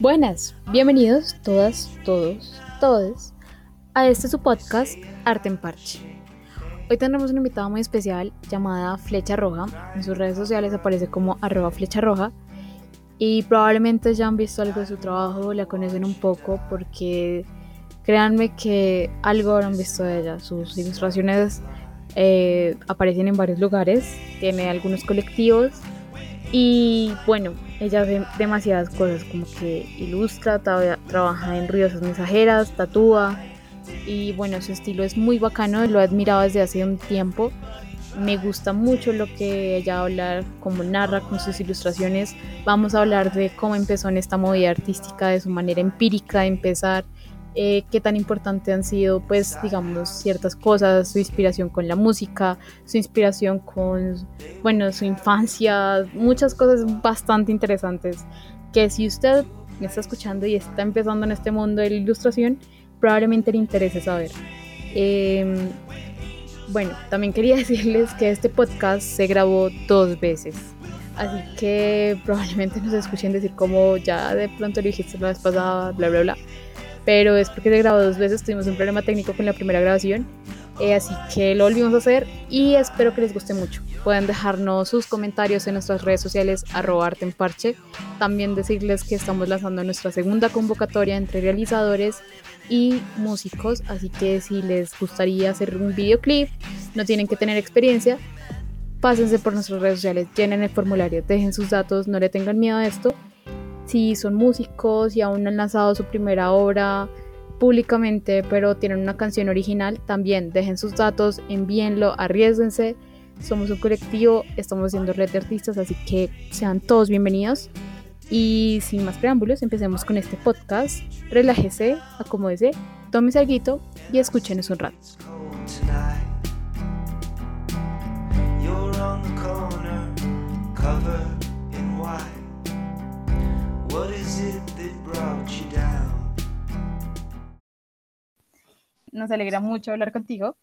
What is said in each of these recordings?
Buenas, bienvenidos todas, todos, todos a este su podcast Arte en Parche. Hoy tendremos una invitada muy especial llamada Flecha Roja. En sus redes sociales aparece como arroba flecha roja y probablemente ya han visto algo de su trabajo, la conocen un poco porque créanme que algo habrán visto de ella. Sus ilustraciones eh, aparecen en varios lugares, tiene algunos colectivos y bueno, ella hace demasiadas cosas, como que ilustra, trabaja en ruidosas mensajeras, tatúa. Y bueno, su estilo es muy bacano, lo he admirado desde hace un tiempo. Me gusta mucho lo que ella habla, cómo narra con sus ilustraciones. Vamos a hablar de cómo empezó en esta movida artística, de su manera empírica de empezar, eh, qué tan importante han sido, pues, digamos, ciertas cosas, su inspiración con la música, su inspiración con, bueno, su infancia, muchas cosas bastante interesantes que si usted me está escuchando y está empezando en este mundo de la ilustración, probablemente le interese saber. Em, bueno, también quería decirles que este podcast se grabó dos veces. Así que probablemente nos escuchen decir como ya de pronto lo dijiste la vez pasada, bla, bla, bla pero es porque se grabó dos veces, tuvimos un problema técnico con la primera grabación, eh, así que lo volvimos a hacer y espero que les guste mucho. Pueden dejarnos sus comentarios en nuestras redes sociales, arroba parche. También decirles que estamos lanzando nuestra segunda convocatoria entre realizadores y músicos, así que si les gustaría hacer un videoclip, no tienen que tener experiencia, pásense por nuestras redes sociales, llenen el formulario, dejen sus datos, no le tengan miedo a esto si son músicos y aún no han lanzado su primera obra públicamente, pero tienen una canción original, también dejen sus datos, envíenlo, arriesguense. Somos un colectivo, estamos haciendo red de artistas, así que sean todos bienvenidos. Y sin más preámbulos, empecemos con este podcast. Relájese, acomódese, tómese algo y escúchenos un rato. Nos alegra mucho hablar contigo.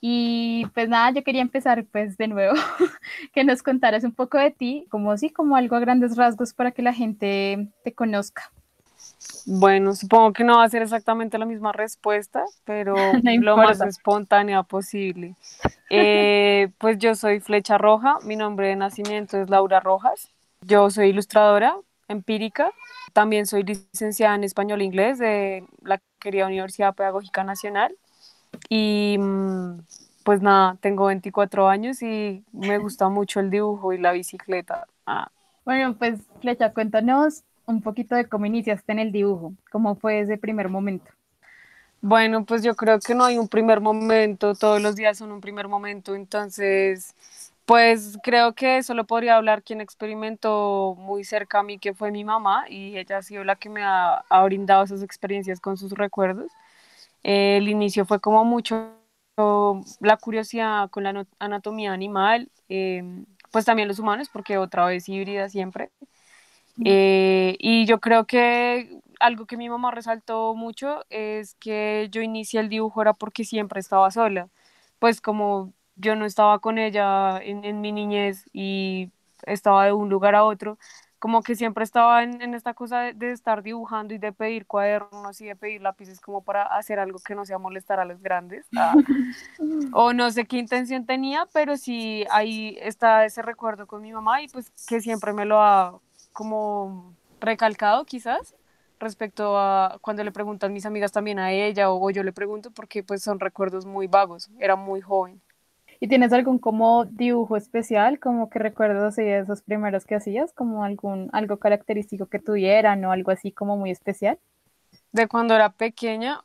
Y pues nada, yo quería empezar pues de nuevo, que nos contaras un poco de ti, como sí, como algo a grandes rasgos para que la gente te conozca. Bueno, supongo que no va a ser exactamente la misma respuesta, pero lo más espontánea posible. Eh, pues yo soy Flecha Roja, mi nombre de nacimiento es Laura Rojas, yo soy ilustradora empírica, también soy licenciada en español e inglés de la querida Universidad Pedagógica Nacional y mm, pues nada, tengo 24 años y me gusta mucho el dibujo y la bicicleta. Ah. Bueno, pues Flecha, cuéntanos un poquito de cómo iniciaste en el dibujo, cómo fue ese primer momento. Bueno, pues yo creo que no hay un primer momento, todos los días son un primer momento, entonces pues creo que eso lo podría hablar quien experimentó muy cerca a mí, que fue mi mamá, y ella ha sido la que me ha, brindado esas experiencias con sus recuerdos. el inicio fue como mucho la curiosidad con la anatomía animal, em, pues también los humanos, porque otra vez híbrida siempre. Eh, y yo creo que algo que mi mamá resaltó mucho es que yo inicié el dibujo era porque siempre estaba sola. Pues como yo no estaba con ella en, mi niñez y estaba de un lugar a otro, como que siempre estaba en, esta cosa de, estar dibujando y de pedir cuadernos y de pedir lápices como para hacer algo que no sea molestar a los grandes. Ah, o no sé qué intención tenía, pero sí ahí está ese recuerdo con mi mamá y pues que siempre me lo ha como recalcado quizás respecto a cuando le preguntan mis amigas también a ella o, o yo le pregunto porque pues son recuerdos muy vagos, era muy joven. ¿Y tienes algún como dibujo especial, como que recuerdas de esos primeros que hacías, como algún algo característico que tuvieran o algo así como muy especial? De cuando era pequeña,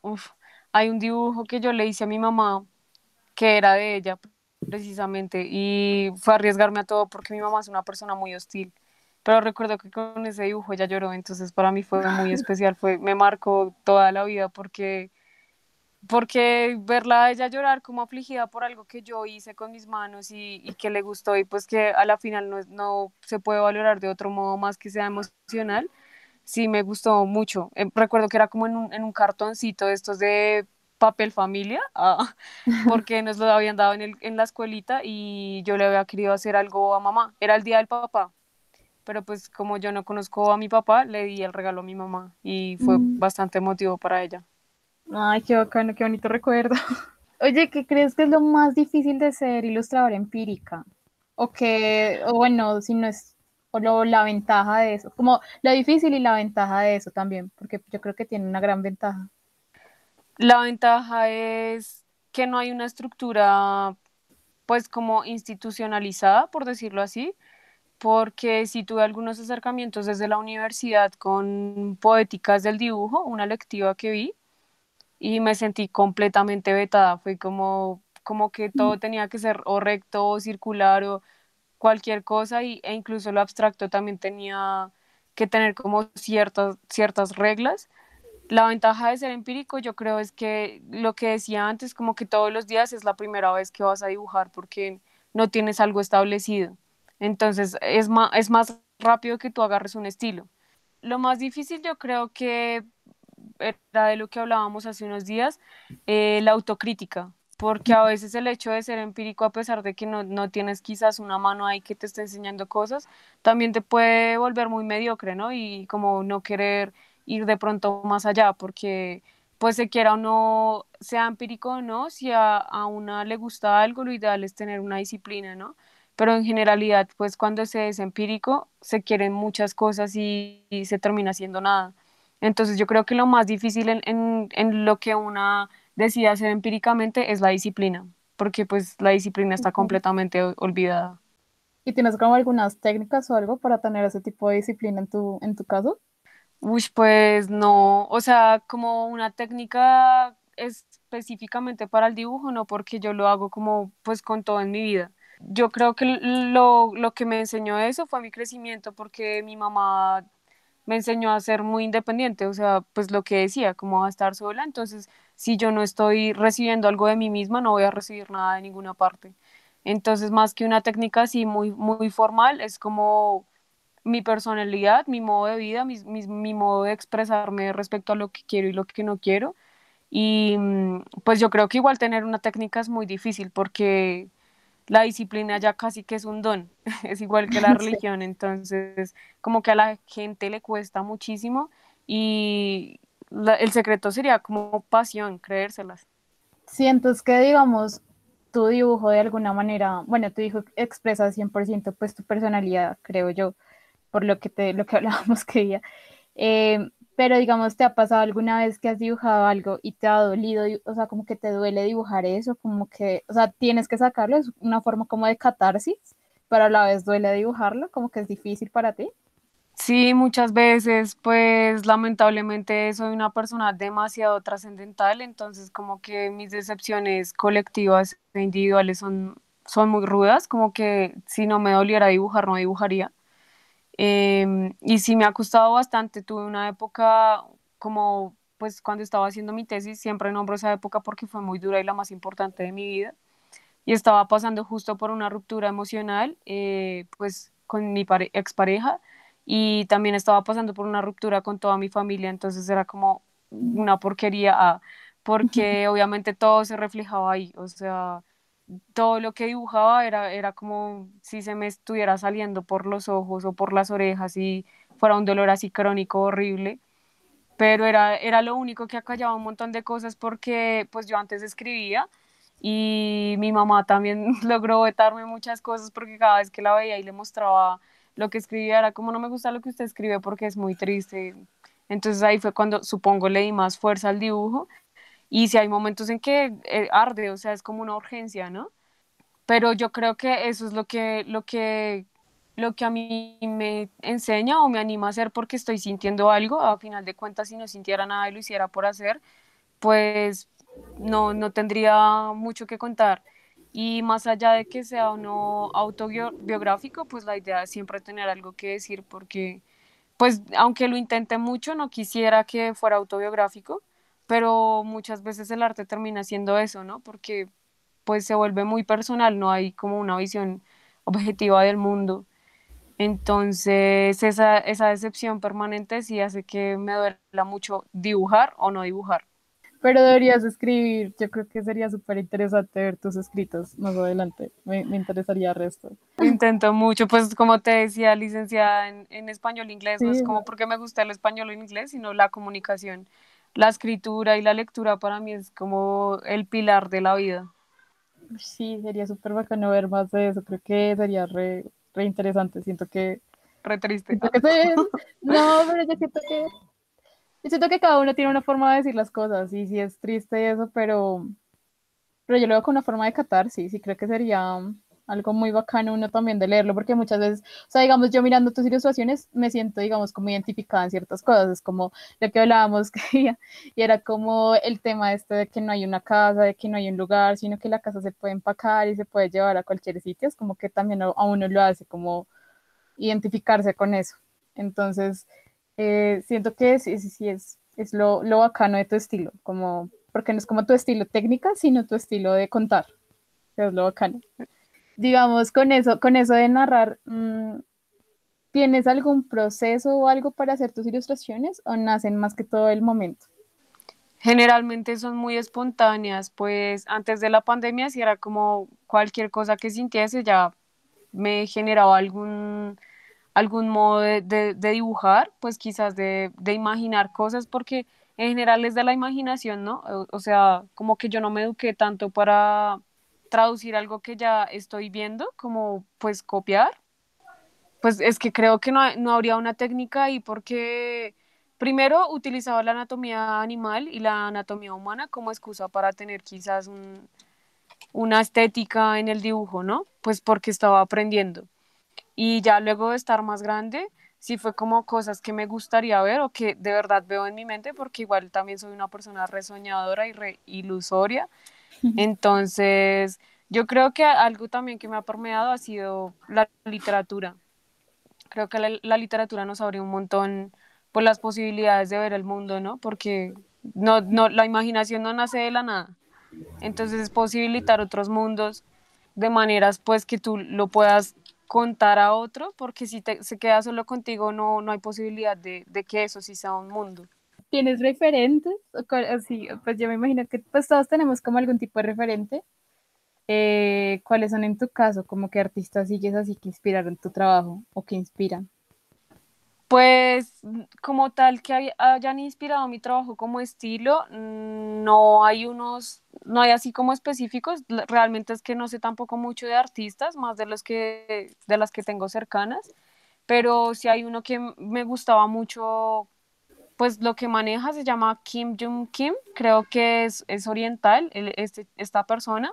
hay un dibujo que yo le hice a mi mamá que era de ella precisamente y fue arriesgarme a todo porque mi mamá es una persona muy hostil. Pero recuerdo que con ese dibujo ella lloró, entonces para mí fue muy especial, fue me marcó toda la vida porque porque verla a ella llorar como afligida por algo que yo hice con mis manos y, que le gustó y pues que a la final no, no, se puede valorar de otro modo más que sea emocional, sí me gustó mucho. Eh, recuerdo que era como en un, en un cartoncito de estos de papel familia, ah, porque nos lo habían dado en, el, en la escuelita y yo le había querido hacer algo a mamá. Era el día del papá pero pues como yo no conozco a mi papá, le di el regalo a mi mamá y fue mm. bastante emotivo para ella. Ay, qué bacano, qué bonito recuerdo. Oye, ¿qué crees que es lo más difícil de ser ilustradora empírica? O que, o bueno, si no es, o lo, la ventaja de eso, como lo difícil y la ventaja de eso también, porque yo creo que tiene una gran ventaja. La ventaja es que no hay una estructura, pues como institucionalizada, por decirlo así, porque si tuve algunos acercamientos desde la universidad con poéticas del dibujo, una lectiva que vi, y me sentí completamente vetada. Fue como, como que todo mm. tenía que ser o recto o circular o cualquier cosa y, e incluso lo abstracto también tenía que tener como ciertas, ciertas reglas. La ventaja de ser empírico yo creo es que lo que decía antes, como que todos los días es la primera vez que vas a dibujar porque no tienes algo establecido. Entonces es más, es más rápido que tú agarres un estilo. Lo más difícil yo creo que era de lo que hablábamos hace unos días, eh, la autocrítica, porque a veces el hecho de ser empírico, a pesar de que no, no, tienes quizás una mano ahí que te esté enseñando cosas, también te puede volver muy mediocre, ¿no? Y como no querer ir de pronto más allá, porque pues se quiera o no, sea empírico o no, si a, a una le gusta algo, lo ideal es tener una disciplina, ¿no? Pero en generalidad, pues cuando se es empírico, se quieren muchas cosas y, y se termina haciendo nada. Entonces yo creo que lo más difícil en, lo que una decide hacer empíricamente es la disciplina, porque pues la disciplina está completamente olvidada. ¿Y tienes como algunas técnicas o algo para tener ese tipo de disciplina en tu, en tu caso? Uy, pues no, o sea, como una técnica específicamente para el dibujo, no, porque yo lo hago como pues con todo en mi vida. Yo creo que lo, lo que me enseñó eso fue mi crecimiento, porque mi mamá me enseñó a ser muy independiente, o sea, pues lo que decía, como a estar sola, entonces si yo no estoy recibiendo algo de mí misma, no voy a recibir nada de ninguna parte. Entonces, más que una técnica así muy, muy formal, es como mi personalidad, mi modo de vida, mi, mi, modo de expresarme respecto a lo que quiero y lo que no quiero. Y mm, pues yo creo que igual tener una técnica es muy difícil porque la disciplina ya casi que es un don, es igual que la religión, entonces como que a la gente le cuesta muchísimo y el secreto sería como pasión, creérselas. Sientes que digamos tu dibujo de alguna manera, bueno, tu dibujo expresa 100% pues tu personalidad, creo yo, por lo que, te, lo que hablábamos que día. Eh, pero digamos, ¿te ha pasado alguna vez que has dibujado algo y te ha dolido, o sea, como que te duele dibujar eso, como que, o sea, tienes que sacarlo, es una forma como de catarsis, pero a la vez duele dibujarlo, como que es difícil para ti? Sí, muchas veces, pues lamentablemente soy una persona demasiado trascendental, entonces como que mis decepciones colectivas e individuales son, son muy rudas, como que si no me doliera dibujar, no dibujaría. Em, y sí me ha costado bastante, tuve una época como pues cuando estaba haciendo mi tesis, siempre nombro esa época porque fue muy dura y la más importante de mi vida. Y estaba pasando justo por una ruptura emocional, eh, pues con mi expareja, y también estaba pasando por una ruptura con toda mi familia, entonces era como una porquería, ah, porque obviamente todo se reflejaba ahí, o sea, todo lo que dibujaba era, era como si se me estuviera saliendo por los ojos o por las orejas y fuera un dolor así crónico horrible. Pero era, era lo único que acallaba un montón de cosas porque pues yo antes escribía y mi mamá también logró vetarme muchas cosas porque cada vez que la veía y le mostraba lo que escribía era como no me gusta lo que usted escribe porque es muy triste. Entonces ahí fue cuando supongo le di más fuerza al dibujo y si hay momentos en que eh, arde, o sea, es como una urgencia, ¿no? Pero yo creo que eso es lo que, lo que, lo que a mí me enseña o me anima a hacer porque estoy sintiendo algo. A final de cuentas, si no sintiera nada y lo hiciera por hacer, pues no, no tendría mucho que contar. Y más allá de que sea o no autobiográfico, pues la idea es siempre tener algo que decir porque, pues aunque lo intente mucho, no quisiera que fuera autobiográfico pero muchas veces el arte termina siendo eso, ¿no? Porque pues se vuelve muy personal, no hay como una visión objetiva del mundo. Entonces esa, decepción permanente sí hace que me duela mucho dibujar o no dibujar. Pero deberías escribir, yo creo que sería súper interesante ver tus escritos más adelante, me, me interesaría el resto. Intento mucho, pues como te decía, licenciada en, en español e inglés, no es como porque me gusta el español el inglés, sino la comunicación, la escritura y la lectura para mí es como el pilar de la vida. Sí, sería súper bacano ver más de eso, creo que sería re, re interesante, siento que... Re triste. Que no, pero yo siento que yo siento que cada uno tiene una forma de decir las cosas, y sí es triste eso, pero, pero yo lo veo con una forma de catarsis, y creo que sería algo muy bacano uno también de leerlo, porque muchas veces, o sea, digamos, yo mirando tus ilustraciones me siento, digamos, como identificada en ciertas cosas, es como lo que hablábamos, y era como el tema este de que no hay una casa, de que no hay un lugar, sino que la casa se puede empacar y se puede llevar a cualquier sitio, es como que también a uno lo hace como identificarse con eso. Entonces, eh, siento que sí, sí, sí es, es lo, lo, bacano de tu estilo, como, porque no es como tu estilo técnica, sino tu estilo de contar, es lo bacano. Digamos, con eso, con eso de narrar, mm, ¿tienes algún proceso o algo para hacer tus ilustraciones o nacen más que todo el momento? Generalmente son muy espontáneas, pues antes de la pandemia si era como cualquier cosa que sintiese ya me generaba algún algún modo de, dibujar, pues quizás de, imaginar cosas, porque en general es de la imaginación, ¿no? O, sea, como que yo no me eduqué tanto para traducir algo que ya estoy viendo, como pues copiar. Pues es que creo que no, no habría una técnica ahí porque primero utilizaba la anatomía animal y la anatomía humana como excusa para tener quizás una estética en el dibujo, ¿no? Pues porque estaba aprendiendo. Y ya luego de estar más grande, sí fue como cosas que me gustaría ver o que de verdad veo en mi mente, porque igual también soy una persona resoñadora y re ilusoria. Entonces, yo creo que algo también que me ha permeado ha sido la literatura. Creo que la, literatura nos abre un montón por las posibilidades de ver el mundo, ¿no? Porque no, no, la imaginación no nace de la nada. Entonces es posibilitar otros mundos de maneras pues que tú lo puedas contar a otro, porque si te, se queda solo contigo no, no hay posibilidad de, de que eso sí sea un mundo. ¿Tienes referentes? Así, pues yo me imagino que pues todos tenemos como algún tipo de referente. Eh, ¿Cuáles son en tu caso? ¿Como que artistas sigues así que inspiraron tu trabajo o que inspiran? Pues como tal que hayan inspirado mi trabajo como estilo, mm, no hay unos, no hay así como específicos, realmente es que no sé tampoco mucho de artistas, más de los que, de las que tengo cercanas, pero si hay uno que me gustaba mucho, pues lo que maneja se llama Kim Jung Kim, creo que es, es oriental, este, esta persona,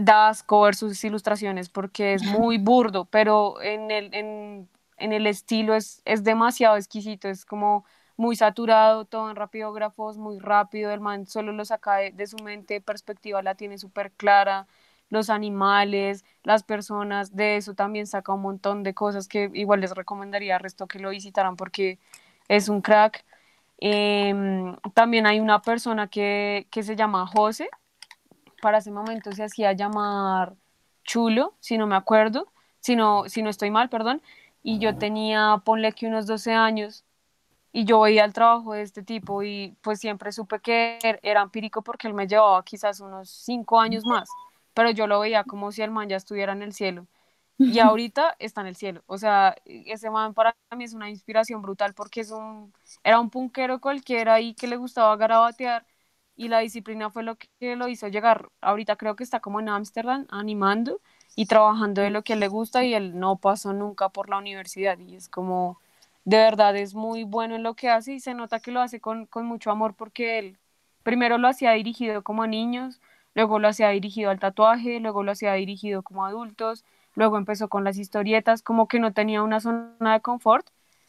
da asco ver sus ilustraciones porque es muy burdo, pero en el... En, en el estilo es, es demasiado exquisito, es como muy saturado, todo en rapidógrafos, muy rápido, el man solo lo saca de, su mente, perspectiva la tiene súper clara, los animales, las personas, de eso también saca un montón de cosas que igual les recomendaría al resto que lo visitaran porque es un crack. Em, también hay una persona que, que se llama José, para ese momento se hacía llamar Chulo, si no me acuerdo, si no, si no estoy mal, perdón, y yo tenía, ponle que unos 12 años, y yo veía el trabajo de este tipo y pues siempre supe que er, era empírico porque él me llevaba quizás unos 5 años más, pero yo lo veía como si el man ya estuviera en el cielo. Y ahorita está en el cielo. O sea, ese man para mí es una inspiración brutal porque es un, era un punkero cualquiera y que le gustaba garabatear y la disciplina fue lo que lo hizo llegar. Ahorita creo que está como en Ámsterdam animando y trabajando de lo que le gusta y él no pasó nunca por la universidad y es como, de verdad es muy bueno en lo que hace y se nota que lo hace con, con mucho amor porque él primero lo hacía dirigido como a niños, luego lo hacía dirigido al tatuaje, luego lo hacía dirigido como a adultos, luego empezó con las historietas, como que no tenía una zona de confort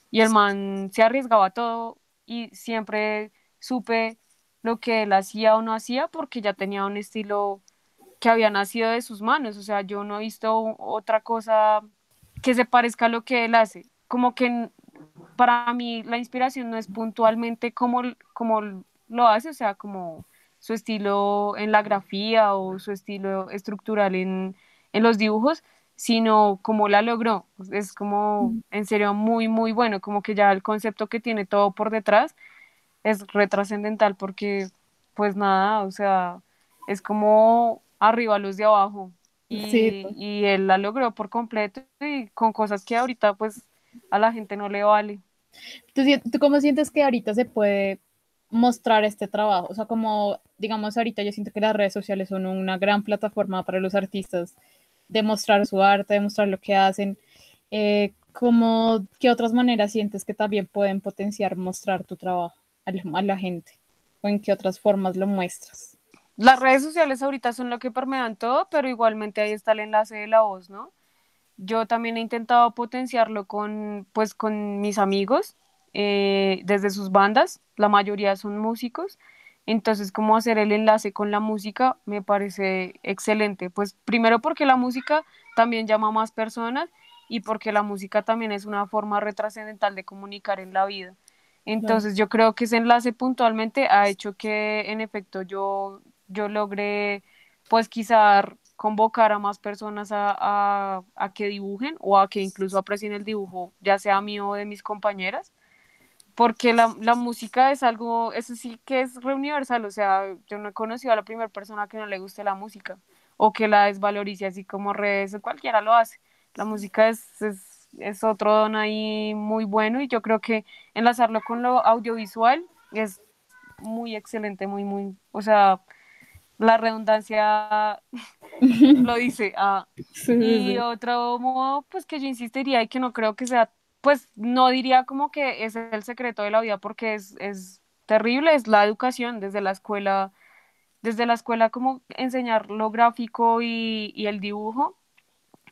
y el man se arriesgaba todo y siempre supe lo que él hacía o no hacía porque ya tenía un estilo que había nacido de sus manos, o sea, yo no he visto otra cosa que se parezca a lo que él hace, como que para mí la inspiración no es puntualmente como, como lo hace, o sea, como su estilo en la grafía o su estilo estructural en, en los dibujos, sino como la logró. Es como, en serio, muy, muy bueno, como que ya el concepto que tiene todo por detrás es retrascendental porque pues nada, o sea, es como arriba los de abajo. Y, pues. y él la logró por completo y con cosas que ahorita pues a la gente no le vale. ¿Tú, ¿Tú cómo sientes que ahorita se puede mostrar este trabajo? O sea, como, digamos, ahorita yo siento que las redes sociales son una gran plataforma para los artistas de mostrar su arte, de mostrar lo que hacen. Eh, ¿cómo, ¿Qué otras maneras sientes que también pueden potenciar mostrar tu trabajo a la, a la gente? ¿O en qué otras formas lo muestras? Las redes sociales ahorita son lo que permean todo, pero igualmente ahí está el enlace de la voz, ¿no? Yo también he intentado potenciarlo con, pues, con mis amigos, eh, desde sus bandas, la mayoría son músicos, entonces cómo hacer el enlace con la música me parece excelente, pues primero porque la música también llama a más personas y porque la música también es una forma retrascendental de comunicar en la vida. Entonces yo creo que ese enlace puntualmente ha hecho que en efecto yo, yo logré pues quizá convocar a más personas a, a, a, que dibujen o a que incluso aprecien el dibujo, ya sea mío o de mis compañeras, porque la, la música es algo, eso sí que es re universal, o sea, yo no he conocido a la primera persona que no le guste la música o que la desvalorice así como redes, cualquiera lo hace. La música es, es, es otro don ahí muy bueno y yo creo que enlazarlo con lo audiovisual es muy excelente, muy, muy, o sea, la redundancia lo dice. Ah. Sí, y sí. otro modo, pues que yo insistiría y que no creo que sea, pues no diría como que es el secreto de la vida porque es, es terrible, es la educación desde la escuela, desde la escuela como enseñar lo gráfico y, el dibujo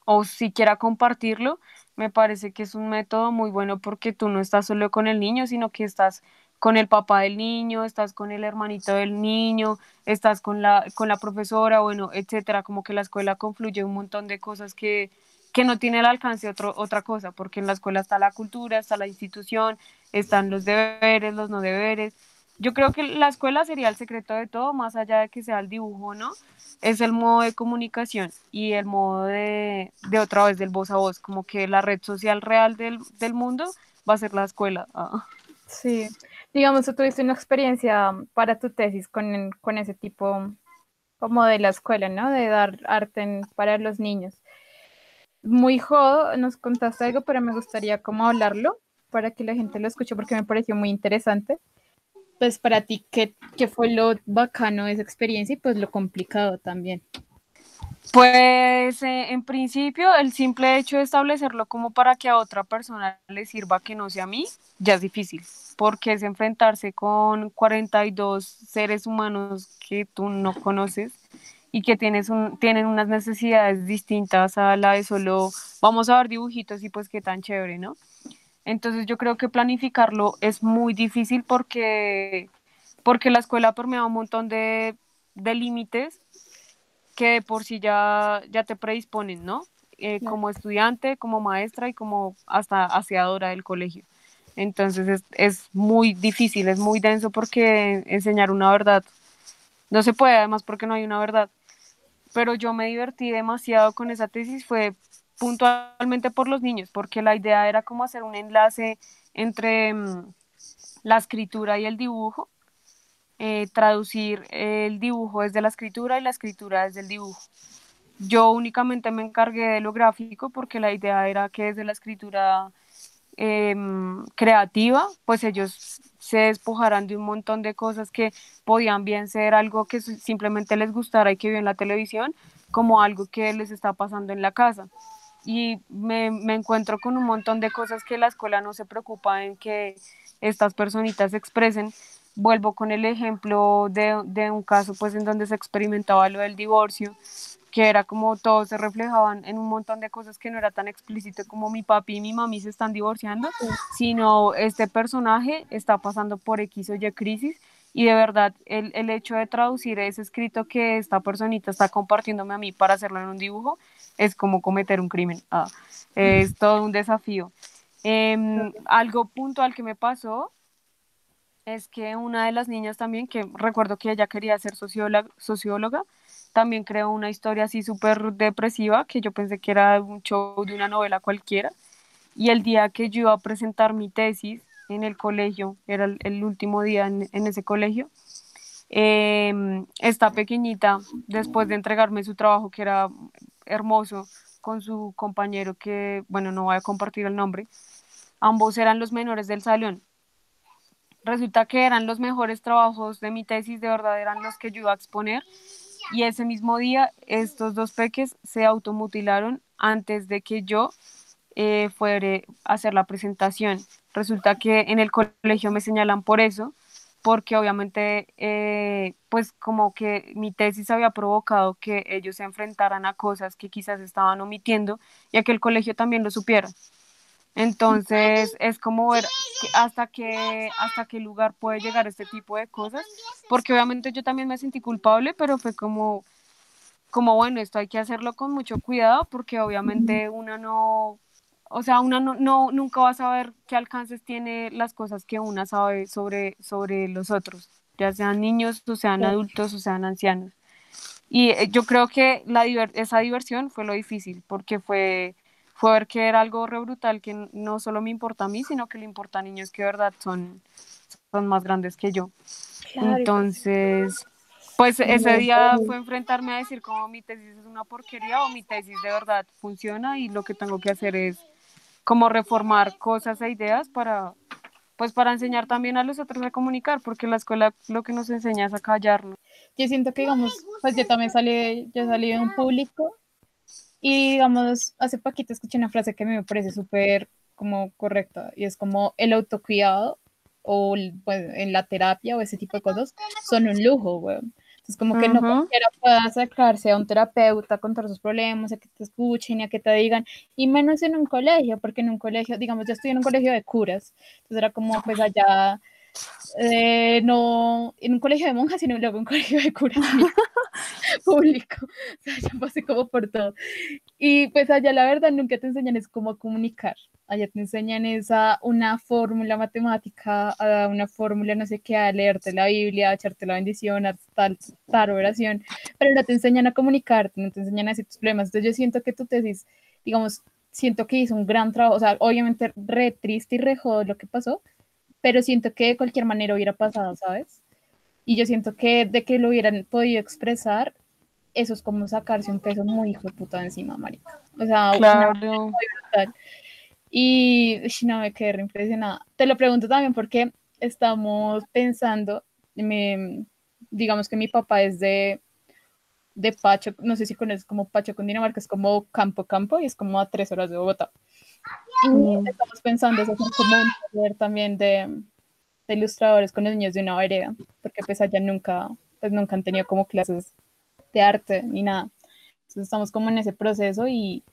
o siquiera compartirlo, me parece que es un método muy bueno porque tú no estás solo con el niño, sino que estás con el papá del niño, estás con el hermanito del niño, estás con la, con la profesora, bueno, etcétera, como que la escuela confluye un montón de cosas que, que no tiene el alcance otro, otra cosa, porque en la escuela está la cultura, está la institución, están los deberes, los no deberes. Yo creo que la escuela sería el secreto de todo, más allá de que sea el dibujo, ¿no? Es el modo de comunicación y el modo de, de otra vez del voz a voz, como que la red social real del, del mundo va a ser la escuela. Ah. Sí, digamos, tú tuviste una experiencia para tu tesis con, con ese tipo como de la escuela, ¿no? De dar arte en, para los niños. Muy jodo, nos contaste algo, pero me gustaría como hablarlo para que la gente lo escuche porque me pareció muy interesante. Pues para ti, ¿qué, qué fue lo bacano de esa experiencia y pues lo complicado también? Pues eh, en principio el simple hecho de establecerlo como para que a otra persona le sirva que no sea a mí, ya es difícil, porque es enfrentarse con 42 seres humanos que tú no conoces y que tienes un, tienen unas necesidades distintas a la de solo vamos a ver dibujitos y pues qué tan chévere, ¿no? Entonces yo creo que planificarlo es muy difícil porque, porque la escuela permea un montón de, de límites que de por sí ya, ya te predisponen, ¿no? Eh, como estudiante, como maestra y como hasta aseadora del colegio. Entonces es, es muy difícil, es muy denso porque enseñar una verdad no se puede, además porque no hay una verdad. Pero yo me divertí demasiado con esa tesis, fue puntualmente por los niños, porque la idea era como hacer un enlace entre mm, la escritura y el dibujo, eh, traducir el dibujo desde la escritura y la escritura desde el dibujo. Yo únicamente me encargué de lo gráfico porque la idea era que desde la escritura eh, creativa, pues ellos se despojaran de un montón de cosas que podían bien ser algo que simplemente les gustara y que vio en la televisión, como algo que les está pasando en la casa. Y me, me encuentro con un montón de cosas que la escuela no se preocupa en que estas personitas expresen. Vuelvo con el ejemplo de, de un caso pues en donde se experimentaba lo del divorcio que era como todos se reflejaban en un montón de cosas que no era tan explícito como mi papi y mi mami se están divorciando, sino este personaje está pasando por X o Y crisis y de verdad el, el hecho de traducir ese escrito que esta personita está compartiéndome a mí para hacerlo en un dibujo es como cometer un crimen, ah, es todo un desafío. Eh, algo puntual que me pasó es que una de las niñas también, que recuerdo que ella quería ser socióloga, socióloga también creó una historia así súper depresiva que yo pensé que era un show de una novela cualquiera. Y el día que yo iba a presentar mi tesis en el colegio, era el, último día en, en, ese colegio, Em, esta pequeñita, después de entregarme su trabajo, que era hermoso, con su compañero que, bueno, no voy a compartir el nombre, ambos eran los menores del salón. Resulta que eran los mejores trabajos de mi tesis, de verdad eran los que yo iba a exponer. Y ese mismo día, estos dos peques se automutilaron antes de que yo eh, fuera a hacer la presentación. Resulta que en el colegio me señalan por eso, porque obviamente, eh, pues como que mi tesis había provocado que ellos se enfrentaran a cosas que quizás estaban omitiendo y a que el colegio también lo supiera. Entonces es como ver hasta qué, hasta qué lugar puede llegar este tipo de cosas, porque obviamente yo también me sentí culpable, pero fue como, como bueno, esto hay que hacerlo con mucho cuidado, porque obviamente uno no, o sea, uno no, no, nunca va a saber qué alcances tiene las cosas que una sabe sobre, sobre los otros, ya sean niños, o sean adultos, o sean ancianos. Y eh, yo creo que la esa diversión fue lo difícil, porque fue, fue ver que era algo re brutal que no solo me importa a mí, sino que le importa a niños que de verdad son, son más grandes que yo. Entonces, pues ese día fue enfrentarme a decir como mi tesis es una porquería o mi tesis de verdad funciona y lo que tengo que hacer es como reformar cosas e ideas para, pues para enseñar también a los otros a comunicar, porque la escuela lo que nos enseña es a callarnos. Yo siento que, digamos, pues yo también salí, yo salí de un público y, digamos, hace poquito escuché una frase que me parece súper como correcta y es como el autocuidado o pues, en la terapia o ese tipo de cosas son un lujo, weón. Es como que no cualquiera pueda acercarse a un terapeuta con todos sus problemas, a que te escuchen y a que te digan, y menos en un colegio, porque en un colegio, digamos, yo estoy en un colegio de curas, entonces era como, pues allá, eh, no, en un colegio de monjas, sino luego en un colegio de curas público, o sea, yo pasé como por todo. Y pues allá la verdad nunca te enseñan es cómo comunicar, allá te enseñan esa, una fórmula matemática, una fórmula no sé qué, a leerte la Biblia, a echarte la bendición, a tal, tal oración, pero no te enseñan a comunicarte, no te enseñan a decir tus problemas. Entonces yo siento que tu tesis, digamos, siento que hizo un gran trabajo, o sea, obviamente re triste y re jodido lo que pasó, pero siento que de cualquier manera hubiera pasado, ¿sabes? Y yo siento que de que lo hubieran podido expresar, eso es como sacarse un peso muy hijo de puta encima, marica. O sea, claro. Y no me quedé impresionada. Te lo pregunto también porque estamos pensando, me, digamos que mi papá es de, de Pacho, no sé si conoces como Pacho con Dinamarca, es como campo campo y es como a tres horas de Bogotá. Mm. estamos pensando hacer como un taller también de, de, ilustradores con los niños de una vereda, porque pues allá nunca, pues nunca han tenido como clases de arte ni nada. Entonces estamos como en ese proceso y,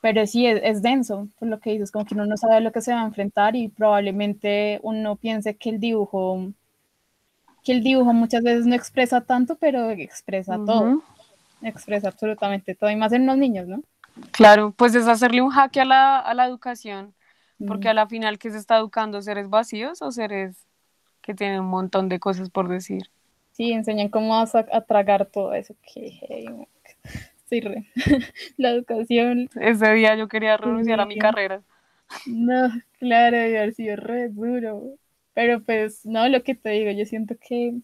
pero sí, es, denso, por lo que dices, como que uno no sabe lo que se va a enfrentar y probablemente uno piense que el dibujo, que el dibujo muchas veces no expresa tanto, pero expresa todo, expresa absolutamente todo, y más en los niños, ¿no? Claro, pues es hacerle un jaque a la, a la educación, porque a la final que se está educando seres vacíos o seres que tienen un montón de cosas por decir. Sí, enseñan cómo a, a tragar todo eso. Que, sí, re. la educación. Ese día yo quería renunciar a mi carrera. No, claro, debe haber sido re duro. Pero pues, no, lo que te digo, yo siento que,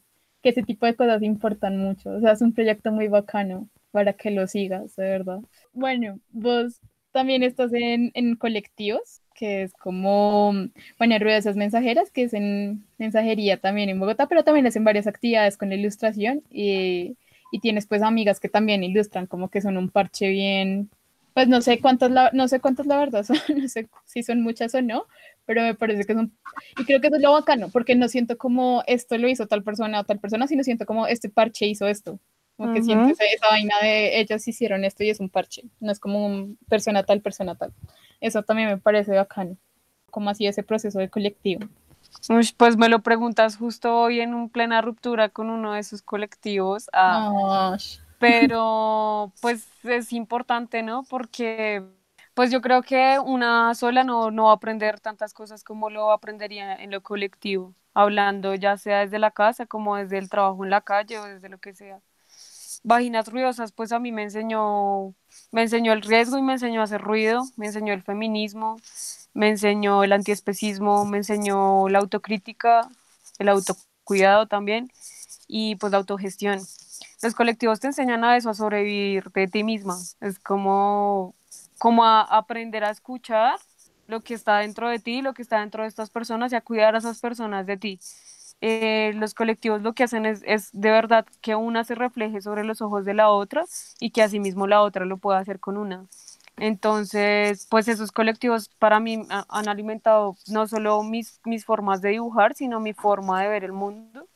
que ese tipo de cosas importan mucho. O sea, es un proyecto muy bacano para que lo sigas, de verdad. Bueno, vos también estás en, en colectivos, que es como, bueno, Ruedas Mensajeras, que es en mensajería también en Bogotá, pero también hacen varias actividades con ilustración y y tienes pues amigas que también ilustran como que son un parche bien, pues no sé cuántas la, no sé cuántas la verdad no sé si son muchas o no, pero me parece que son, y creo que eso es lo bacano, porque no siento como esto lo hizo tal persona o tal persona, sino siento como este parche hizo esto, como que siento esa, vaina de ellos hicieron esto y es un parche, no es como un persona tal, persona tal. Eso también me parece bacano, como así ese proceso de colectivo pues me lo preguntas justo hoy en un plena ruptura con uno de esos colectivos. Ah, pero pues es importante, ¿no? Porque pues yo creo que una sola no, no va a aprender tantas cosas como lo aprendería en lo colectivo, hablando ya sea desde la casa como desde el trabajo en la calle o desde lo que sea. Vaginas ruidosas, pues a mí me enseñó, me enseñó el riesgo y me enseñó a hacer ruido, me enseñó el feminismo, me enseñó el antiespecismo, me enseñó la autocrítica, el autocuidado también. y pues la autogestión. Los colectivos te enseñan a eso, a sobrevivir de ti misma. Es como, como a aprender a escuchar lo que está dentro de ti, lo que está dentro de estas personas y a cuidar a esas personas de ti. Eh, los colectivos lo que hacen es, es, de verdad que una se refleje sobre los ojos de la otra y que asimismo la otra lo pueda hacer con una. Entonces, pues esos colectivos para mí han alimentado no solo mis, mis formas de dibujar, sino mi forma de ver el mundo,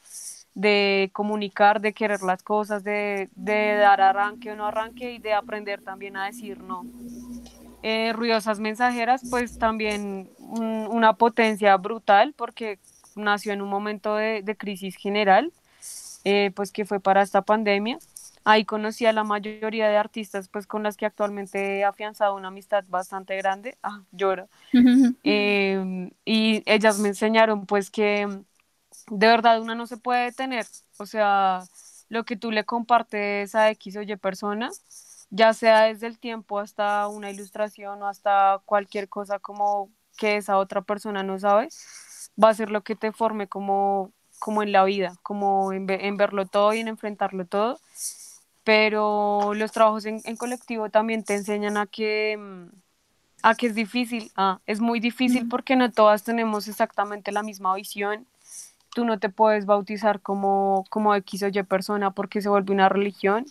de comunicar, de querer las cosas, de, de dar arranque o no arranque y de aprender también a decir no. Eh, ruidosas mensajeras, pues también una potencia brutal porque nació en un momento de, de crisis general, eh, pues que fue para esta pandemia. Ahí conocí a la mayoría de artistas pues con las que actualmente he afianzado una amistad bastante grande. Ah, lloro. Em, y ellas me enseñaron pues que de verdad una no se puede detener. O sea, lo que tú le compartes a X o Y persona, ya sea desde el tiempo hasta una ilustración o hasta cualquier cosa como que esa otra persona no sabe, va a ser lo que te forme como, como en la vida, como en, en verlo todo y en enfrentarlo todo. Pero los trabajos en, en colectivo también te enseñan a que, mm, a que es difícil, ah, es muy difícil porque no todas tenemos exactamente la misma visión. Tú no te puedes bautizar como, como X o Y persona porque se vuelve una religión.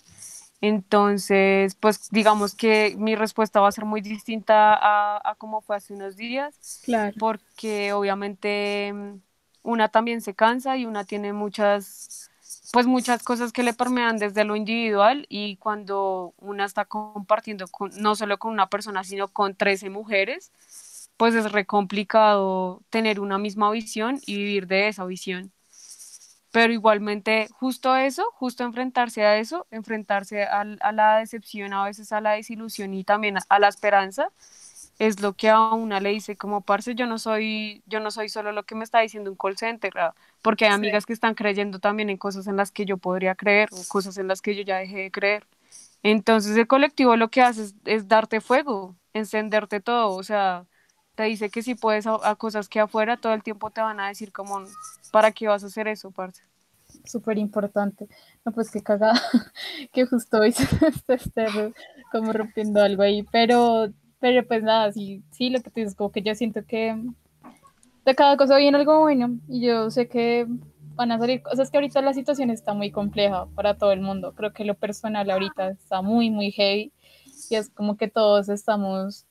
Entonces, pues digamos que mi respuesta va a ser muy distinta a, a como fue hace unos días, Claro. porque obviamente mm, una también se cansa y una tiene muchas, pues muchas cosas que le permean desde lo individual y cuando una está compartiendo con, no solo con una persona, sino con 13 mujeres, pues es re complicado tener una misma visión y vivir de esa visión pero igualmente justo eso, justo enfrentarse a eso, enfrentarse a, a, la decepción, a veces a la desilusión y también a, a, la esperanza, es lo que a una le dice como parce, yo no soy, yo no soy solo lo que me está diciendo un call center, porque hay amigas que están creyendo también en cosas en las que yo podría creer o cosas en las que yo ya dejé de creer. Entonces el colectivo lo que hace es, es darte fuego, encenderte todo, o sea, te dice que si puedes a, cosas que afuera todo el tiempo te van a decir como, ¿para qué vas a hacer eso, parce? Súper importante. No, pues qué cagada que justo hoy se esté como rompiendo algo ahí, pero, pero pues nada, sí, sí, lo que te dices, como que yo siento que de cada cosa viene algo bueno y yo sé que van a salir cosas que ahorita la situación está muy compleja para todo el mundo. Creo que lo personal ahorita está muy, muy heavy y es como que todos estamos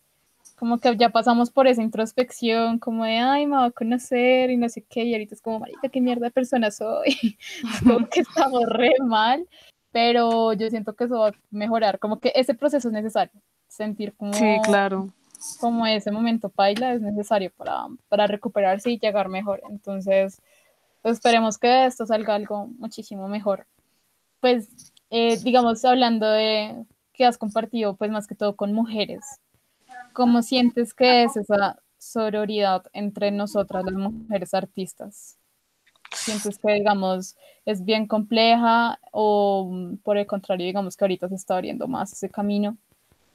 como que ya pasamos por esa introspección, como de, ay, me va a conocer y no sé qué, y ahorita es como, marica, qué mierda de persona soy, como que estamos re mal, pero yo siento que eso va a mejorar, como que ese proceso es necesario, sentir como, sí, claro. como ese momento paila es necesario para, para recuperarse y llegar mejor, entonces pues esperemos que de esto salga algo muchísimo mejor. Pues, eh, digamos, hablando de que has compartido, pues más que todo con mujeres, ¿Cómo sientes que es esa sororidad entre nosotras las mujeres artistas? ¿Sientes que, digamos, es bien compleja o por el contrario, digamos que ahorita se está abriendo más ese camino?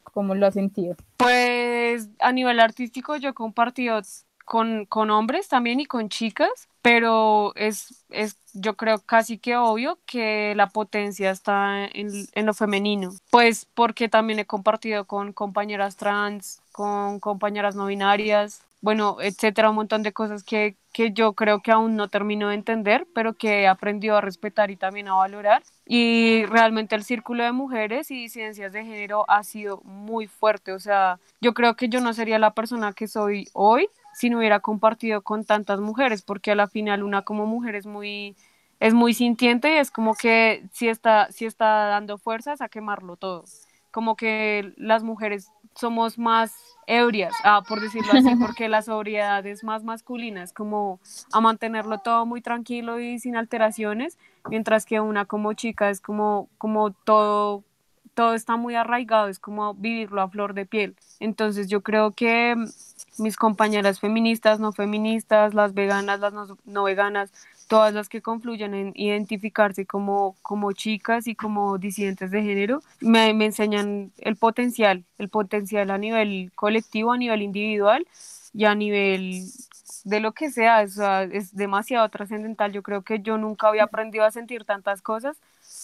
¿Cómo lo has sentido? Pues a nivel artístico yo he compartido con, con hombres también y con chicas, pero es, es yo creo casi que obvio que la potencia está en, en, lo femenino, pues porque también he compartido con compañeras trans, con compañeras no binarias, bueno, etcétera, un montón de cosas que, que yo creo que aún no termino de entender, pero que he aprendido a respetar y también a valorar. Y realmente el círculo de mujeres y ciencias de género ha sido muy fuerte, o sea, yo creo que yo no sería la persona que soy hoy si no hubiera compartido con tantas mujeres, porque a la final una como mujer es muy, es muy sintiente y es como que si está, si está dando fuerzas a quemarlo todo. Como que las mujeres somos más ebrias, ah, por decirlo así, porque la sobriedad es más masculina, es como a mantenerlo todo muy tranquilo y sin alteraciones, mientras que una como chica es como, como todo, todo está muy arraigado, es como vivirlo a flor de piel. Entonces yo creo que mis compañeras feministas, no feministas, las veganas, las no, no veganas, todas las que confluyen en identificarse como, como chicas y como disidentes de género, me, me, enseñan el potencial, el potencial a nivel colectivo, a nivel individual y a nivel de lo que sea, es, es demasiado trascendental. Yo creo que yo nunca había aprendido a sentir tantas cosas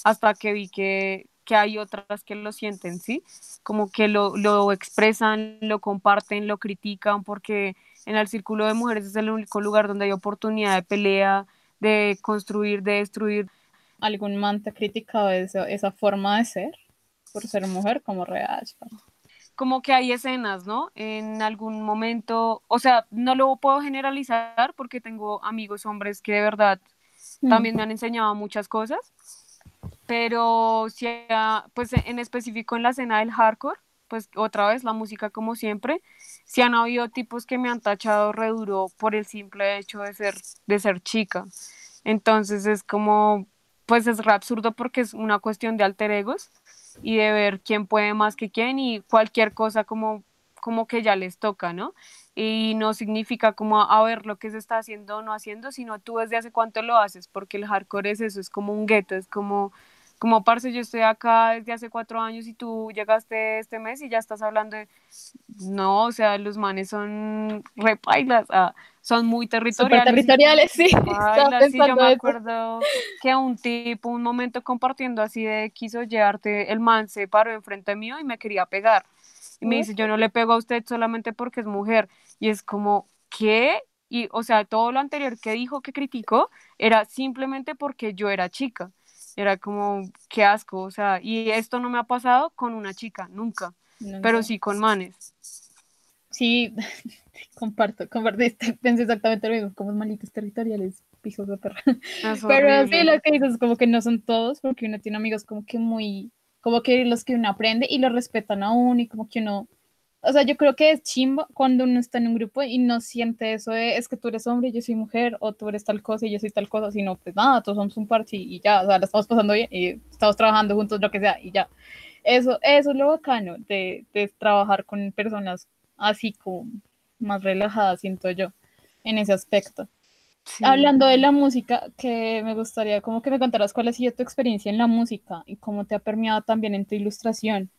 hasta que vi que, que hay otras que lo sienten, ¿sí? Como que lo, lo expresan, lo comparten, lo critican, porque en el círculo de mujeres es el único lugar donde hay oportunidad de pelea, de construir, de destruir. ¿Algún man te ha criticado esa, esa forma de ser por ser mujer como real? Como que hay escenas, ¿no? En algún momento, o sea, no lo puedo generalizar porque tengo amigos hombres que de verdad mm. también me han enseñado muchas cosas, pero si, pues en específico en la escena del hardcore, pues otra vez la música como siempre, si han habido tipos que me han tachado re duro por el simple hecho de ser, de ser chica. Entonces es como, pues es re absurdo porque es una cuestión de alter egos y de ver quién puede más que quién y cualquier cosa como, como que ya les toca, ¿no? Y no significa como a ver lo que se está haciendo o no haciendo, sino tú desde hace cuánto lo haces, porque el hardcore es eso, es como un gueto, es como como parce, yo estoy acá desde hace cuatro años y tú llegaste este mes y ya estás hablando de, no, o sea, los manes son repailas, ah, son muy territoriales. Super territoriales, sí. sí, yo me acuerdo que un tipo, un momento compartiendo así de quiso llevarte, el man se paró enfrente mío y me quería pegar. Y me dice, yo no le pego a usted solamente porque es mujer. Y es como, ¿qué? Y, o sea, todo lo anterior que dijo que criticó era simplemente porque yo era chica. Era como, qué asco, o sea, y esto no me ha pasado con una chica, nunca, pero sí con manes. Sí, comparto, compartiste, pensé exactamente lo mismo, como malitos territoriales, pijos de perra. Pero sí, lo que dices, como que no son todos, porque uno tiene amigos como que muy, como que los que uno aprende y los respetan aún y como que uno o sea, yo creo que es chimbo cuando uno está en un grupo y no siente eso de es que tú eres hombre y yo soy mujer, o tú eres tal cosa y yo soy tal cosa, sino pues nada, todos somos un parche y ya, o sea, la estamos pasando bien y estamos trabajando juntos, lo que sea, y ya. Eso, eso es lo bacano de, de trabajar con personas así como más relajadas, siento yo, en ese aspecto. Hablando de la música, que me gustaría como que me contaras cuál ha sido tu experiencia en la música y cómo te ha permeado también en tu ilustración.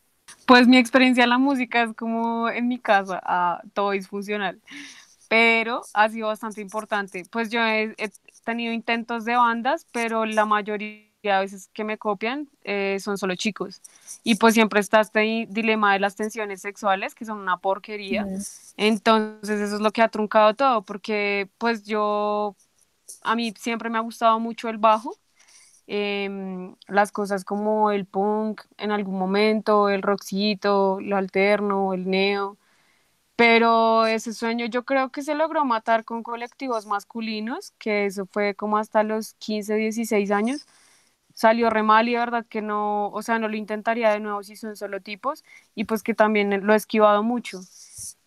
Pues mi experiencia en la música es como en mi casa, ah, todo disfuncional, pero ha sido bastante importante. Pues yo he, tenido intentos de bandas, pero la mayoría de veces que me copian eh, son solo chicos. Y pues siempre está este dilema de las tensiones sexuales, que son una porquería. Entonces eso es lo que ha truncado todo, porque pues yo, a mí siempre me ha gustado mucho el bajo Em, las cosas como el punk en algún momento, el rockcito, lo alterno, el neo. Pero ese sueño yo creo que se logró matar con colectivos masculinos, que eso fue como hasta los 15, 16 años. Salió re mal y verdad que no, o sea, no lo intentaría de nuevo si son solo tipos y pues que también lo he esquivado mucho.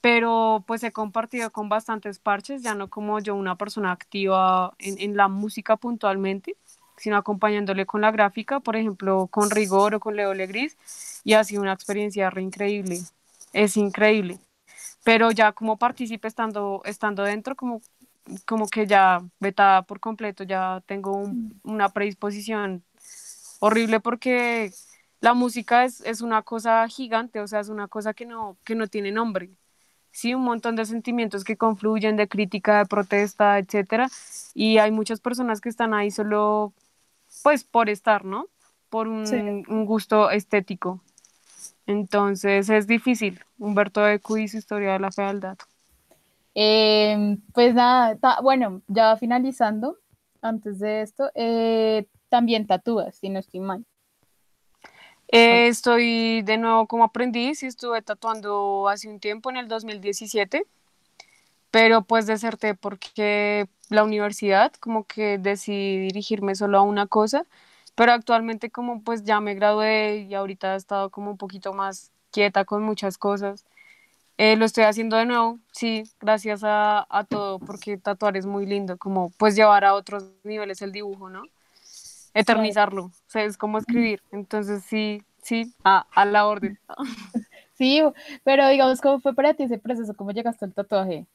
Pero pues he compartido con bastantes parches, ya no como yo una persona activa en, en la música puntualmente, sino acompañándole con la gráfica, por ejemplo, con Rigor o con Leo Legris, y ha sido una experiencia re increíble. Es increíble. Pero ya como partícipe estando, estando dentro, como, como que ya vetada por completo, ya tengo una predisposición horrible porque la música es, es, una cosa gigante, o sea, es una cosa que no, que no tiene nombre. Sí, un montón de sentimientos que confluyen, de crítica, de protesta, etcétera. Y hay muchas personas que están ahí solo pues por estar, ¿no? Por un, gusto estético. Entonces es difícil. Humberto Eco y su historia de la fealdad. Em, pues nada, bueno, ya finalizando, antes de esto, eh, también tatúas, si no estoy mal. Eh, estoy de nuevo como aprendiz y estuve tatuando hace un tiempo, en el 2017, pero pues deserté porque la universidad, como que decidí dirigirme solo a una cosa, pero actualmente como pues ya me gradué y ahorita he estado como un poquito más quieta con muchas cosas. Eh, lo estoy haciendo de nuevo, sí, gracias a, a, todo, porque tatuar es muy lindo, como pues llevar a otros niveles el dibujo, ¿no? Eternizarlo, o sea, es como escribir, entonces sí, sí, a, a la orden. Sí, pero digamos, ¿cómo fue para ti ese proceso? ¿Cómo llegaste al tatuaje?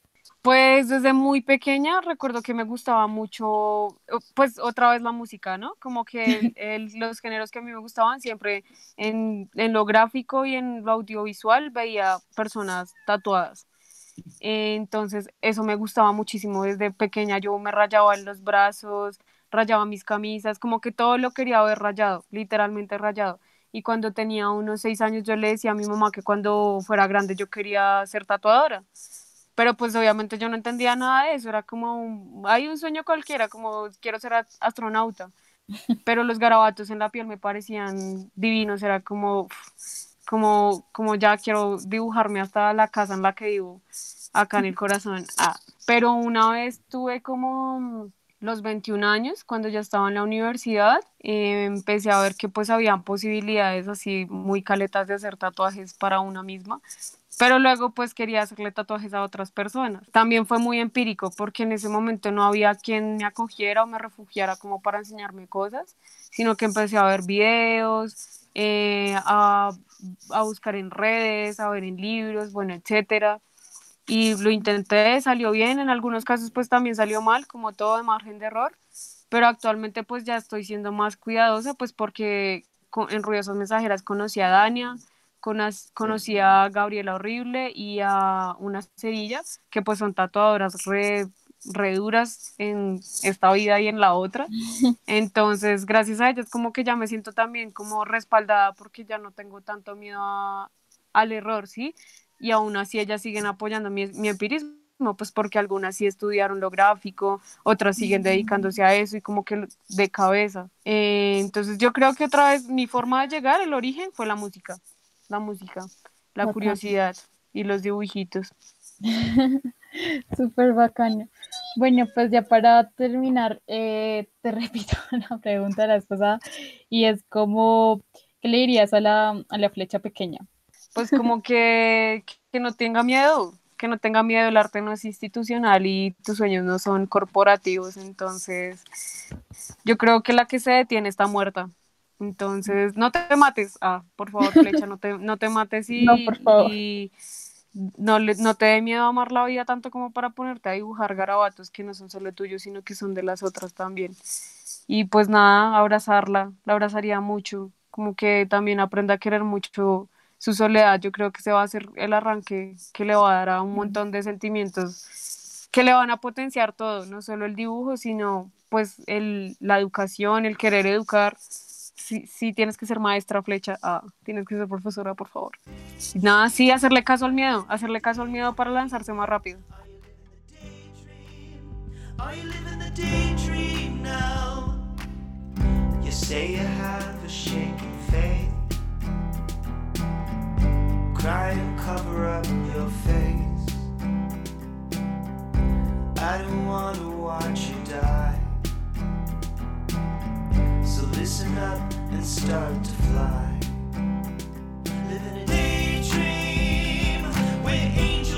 Pues desde muy pequeña recuerdo que me gustaba mucho, pues otra vez la música, ¿no? Como que los géneros que a mí me gustaban siempre en, en, lo gráfico y en lo audiovisual veía personas tatuadas. Entonces, eso me gustaba muchísimo. Desde pequeña yo me rayaba en los brazos, rayaba mis camisas, como que todo lo quería ver rayado, literalmente rayado. Y cuando tenía unos seis años yo le decía a mi mamá que cuando fuera grande yo quería ser tatuadora. Pero pues obviamente yo no entendía nada de eso, era como, hay un sueño cualquiera, como quiero ser astronauta. Pero los garabatos en la piel me parecían divinos, era como, como, como ya quiero dibujarme hasta la casa en la que vivo, acá en el corazón. Ah, pero una vez tuve como los 21 años, cuando ya estaba en la universidad, eh, empecé a ver que pues habían posibilidades así muy caletas de hacer tatuajes para una misma, pero luego pues quería hacerle tatuajes a otras personas. También fue muy empírico porque en ese momento no había quien me acogiera o me refugiara como para enseñarme cosas, sino que empecé a ver videos, eh, a, a buscar en redes, a ver en libros, bueno, etcétera. Y lo intenté, salió bien, en algunos casos pues también salió mal, como todo de margen de error, pero actualmente pues ya estoy siendo más cuidadosa pues porque en Ruidosas Mensajeras conocí a Dania, conocí a Gabriela Horrible y a unas cerillas que pues son tatuadoras re, re duras en esta vida y en la otra. Entonces, gracias a ellas como que ya me siento también como respaldada porque ya no tengo tanto miedo al error, ¿sí? y aún así ellas siguen apoyando mi, mi empirismo, pues porque algunas sí estudiaron lo gráfico, otras siguen dedicándose a eso y como que de cabeza. Eh, entonces yo creo que otra vez mi forma de llegar, el origen fue la música, la música, la curiosidad y los dibujitos. Súper bacano. Bueno, pues ya para terminar, eh, te repito la pregunta de la esposa y es como, ¿qué le dirías a la, a la flecha pequeña? pues como que, que no tenga miedo, que no tenga miedo, el arte no es institucional y tus sueños no son corporativos, entonces yo creo que la que se detiene está muerta. Entonces, no te mates, ah, por favor, flecha, no te, no te mates y, no, y no, no te dé miedo amar la vida tanto como para ponerte a dibujar garabatos que no son solo tuyos, sino que son de las otras también. Y pues nada, abrazarla, la abrazaría mucho, como que también aprenda a querer mucho su soledad, yo creo que se va a hacer el arranque que le va a dar a un montón de sentimientos que le van a potenciar todo, no solo el dibujo, sino pues el, la educación, el querer educar. Si, si tienes que ser maestra, flecha, ah, tienes que ser profesora, por favor. nada, sí, hacerle caso al miedo, hacerle caso al miedo para lanzarse más rápido. I don't wanna watch you die. listen up and start to fly. Live in a daydream where angels.